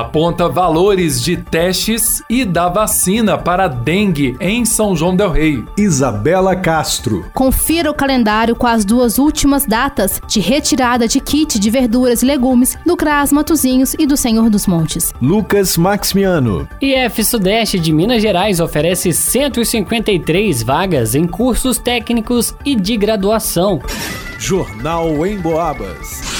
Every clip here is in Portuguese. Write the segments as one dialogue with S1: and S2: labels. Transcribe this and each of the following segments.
S1: aponta valores de testes e da vacina para dengue em São João del Rei.
S2: Isabela Castro.
S3: Confira o calendário com as duas últimas datas de retirada de kit de verduras e legumes do CRAS Matozinhos e do Senhor dos Montes.
S2: Lucas Maximiano.
S4: IF Sudeste de Minas Gerais oferece 153 vagas em cursos técnicos e de graduação.
S2: Jornal em Boabas.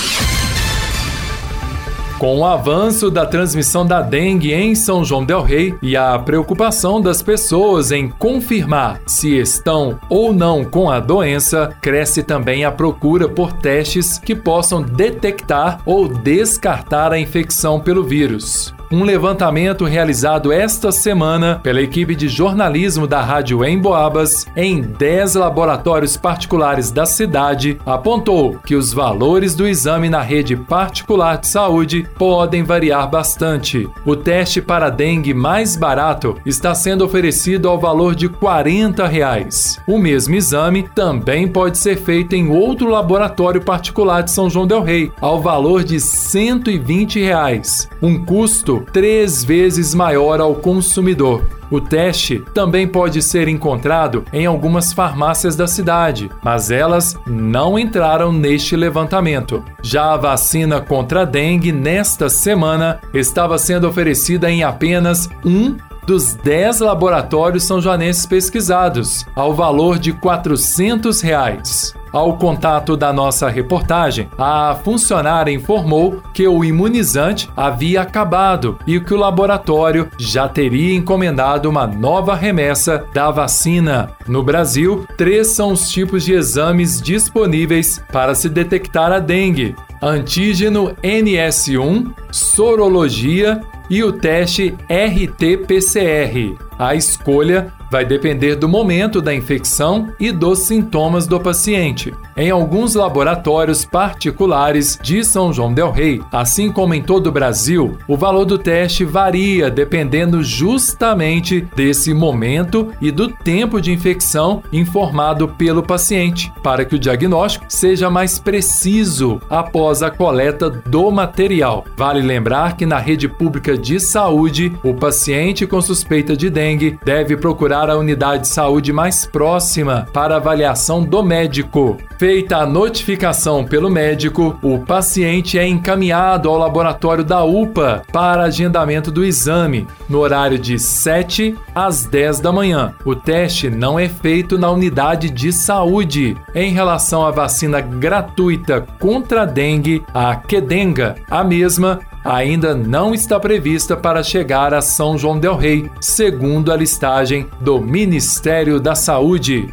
S1: Com o avanço da transmissão da dengue em São João Del Rei e a preocupação das pessoas em confirmar se estão ou não com a doença, cresce também a procura por testes que possam detectar ou descartar a infecção pelo vírus. Um levantamento realizado esta semana pela equipe de jornalismo da Rádio Emboabas em 10 laboratórios particulares da cidade apontou que os valores do exame na rede particular de saúde podem variar bastante. O teste para dengue mais barato está sendo oferecido ao valor de 40 reais. O mesmo exame também pode ser feito em outro laboratório particular de São João del Rei, ao valor de 120 reais. Um custo três vezes maior ao consumidor. O teste também pode ser encontrado em algumas farmácias da cidade, mas elas não entraram neste levantamento. Já a vacina contra a dengue nesta semana estava sendo oferecida em apenas um dos 10 laboratórios são joanenses pesquisados, ao valor de 400 reais. Ao contato da nossa reportagem, a funcionária informou que o imunizante havia acabado e que o laboratório já teria encomendado uma nova remessa da vacina. No Brasil, três são os tipos de exames disponíveis para se detectar a dengue: antígeno NS1, sorologia e o teste RT-PCR. A escolha vai depender do momento da infecção e dos sintomas do paciente. Em alguns laboratórios particulares de São João Del Rei, assim como em todo o Brasil, o valor do teste varia dependendo justamente desse momento e do tempo de infecção informado pelo paciente, para que o diagnóstico seja mais preciso após a coleta do material. Vale lembrar que na rede pública de saúde, o paciente com suspeita de dengue deve procurar a unidade de saúde mais próxima para avaliação do médico. Feita a notificação pelo médico, o paciente é encaminhado ao laboratório da UPA para agendamento do exame, no horário de 7 às 10 da manhã. O teste não é feito na unidade de saúde. Em relação à vacina gratuita contra a dengue, a Quedenga, a mesma ainda não está prevista para chegar a São João Del Rei, segundo a listagem do Ministério da Saúde.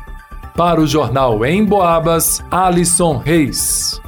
S1: Para o jornal Em Boabas, Alisson Reis.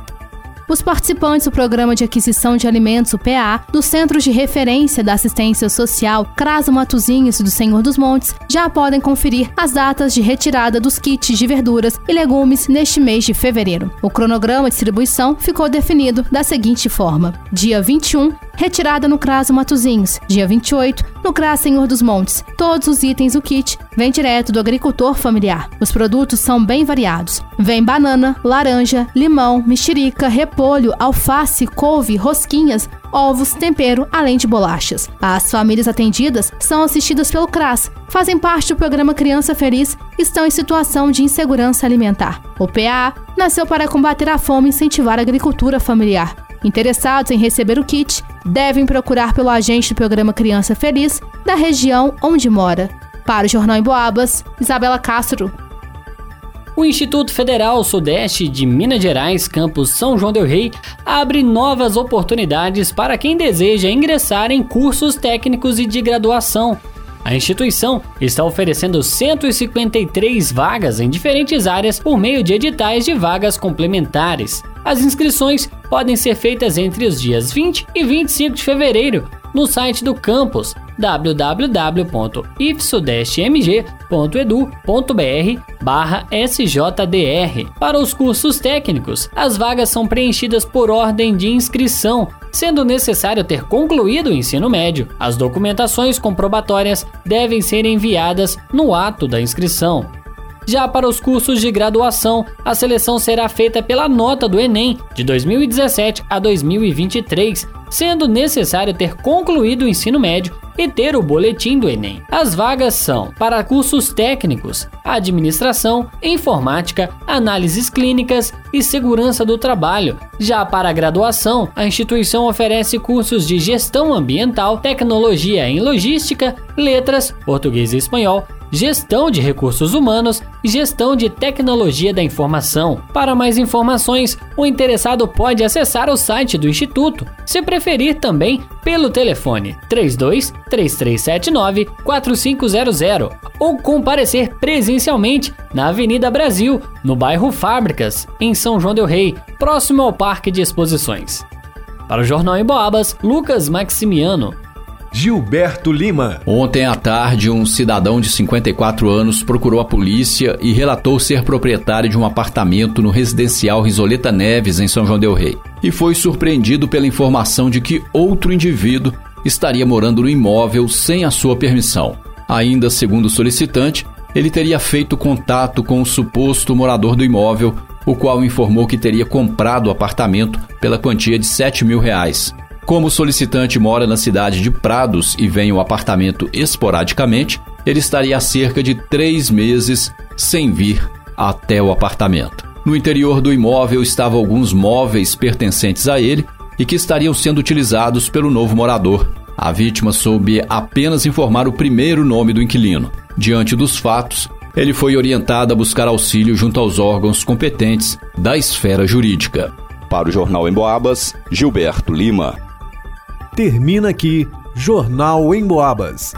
S3: Os participantes do Programa de Aquisição de Alimentos, o PA, do Centro de Referência da Assistência Social Craso Matuzinhos do Senhor dos Montes, já podem conferir as datas de retirada dos kits de verduras e legumes neste mês de fevereiro. O cronograma de distribuição ficou definido da seguinte forma: dia 21, retirada no Craso Matuzinhos, dia 28, no CRAS Senhor dos Montes. Todos os itens do kit vêm direto do agricultor familiar. Os produtos são bem variados. Vem banana, laranja, limão, mexerica, repolho, alface, couve, rosquinhas, ovos, tempero, além de bolachas. As famílias atendidas são assistidas pelo CRAS, fazem parte do programa Criança Feliz e estão em situação de insegurança alimentar. O PA nasceu para combater a fome e incentivar a agricultura familiar. Interessados em receber o kit devem procurar pelo agente do programa Criança Feliz da região onde mora. Para o Jornal em Boabas, Isabela Castro.
S4: O Instituto Federal Sudeste de Minas Gerais, campus São João del Rei, abre novas oportunidades para quem deseja ingressar em cursos técnicos e de graduação. A instituição está oferecendo 153 vagas em diferentes áreas por meio de editais de vagas complementares. As inscrições podem ser feitas entre os dias 20 e 25 de fevereiro no site do campus www.ifsudestemg.edu.br/sjdr. Para os cursos técnicos, as vagas são preenchidas por ordem de inscrição, sendo necessário ter concluído o ensino médio. As documentações comprobatórias devem ser enviadas no ato da inscrição. Já para os cursos de graduação, a seleção será feita pela nota do Enem de 2017 a 2023, sendo necessário ter concluído o ensino médio e ter o boletim do Enem. As vagas são para cursos técnicos, administração, informática, análises clínicas e segurança do trabalho. Já para a graduação, a instituição oferece cursos de gestão ambiental, tecnologia em logística, letras, português e espanhol, gestão de recursos humanos e gestão de tecnologia da informação. Para mais informações, o interessado pode acessar o site do Instituto, se preferir também pelo telefone 32 3379 4500 ou comparecer presencialmente na Avenida Brasil, no bairro Fábricas, em São João del Rei, próximo ao Parque de Exposições. Para o Jornal em Boabas, Lucas Maximiano.
S2: Gilberto Lima.
S5: Ontem à tarde, um cidadão de 54 anos procurou a polícia e relatou ser proprietário de um apartamento no residencial Risoleta Neves, em São João Del Rei. E foi surpreendido pela informação de que outro indivíduo estaria morando no imóvel sem a sua permissão. Ainda segundo o solicitante, ele teria feito contato com o suposto morador do imóvel, o qual informou que teria comprado o apartamento pela quantia de 7 mil reais. Como o solicitante mora na cidade de Prados e vem ao apartamento esporadicamente, ele estaria há cerca de três meses sem vir até o apartamento. No interior do imóvel estavam alguns móveis pertencentes a ele e que estariam sendo utilizados pelo novo morador. A vítima soube apenas informar o primeiro nome do inquilino. Diante dos fatos, ele foi orientado a buscar auxílio junto aos órgãos competentes da esfera jurídica.
S6: Para o Jornal em Boabas, Gilberto Lima.
S2: Termina aqui Jornal em Boabas.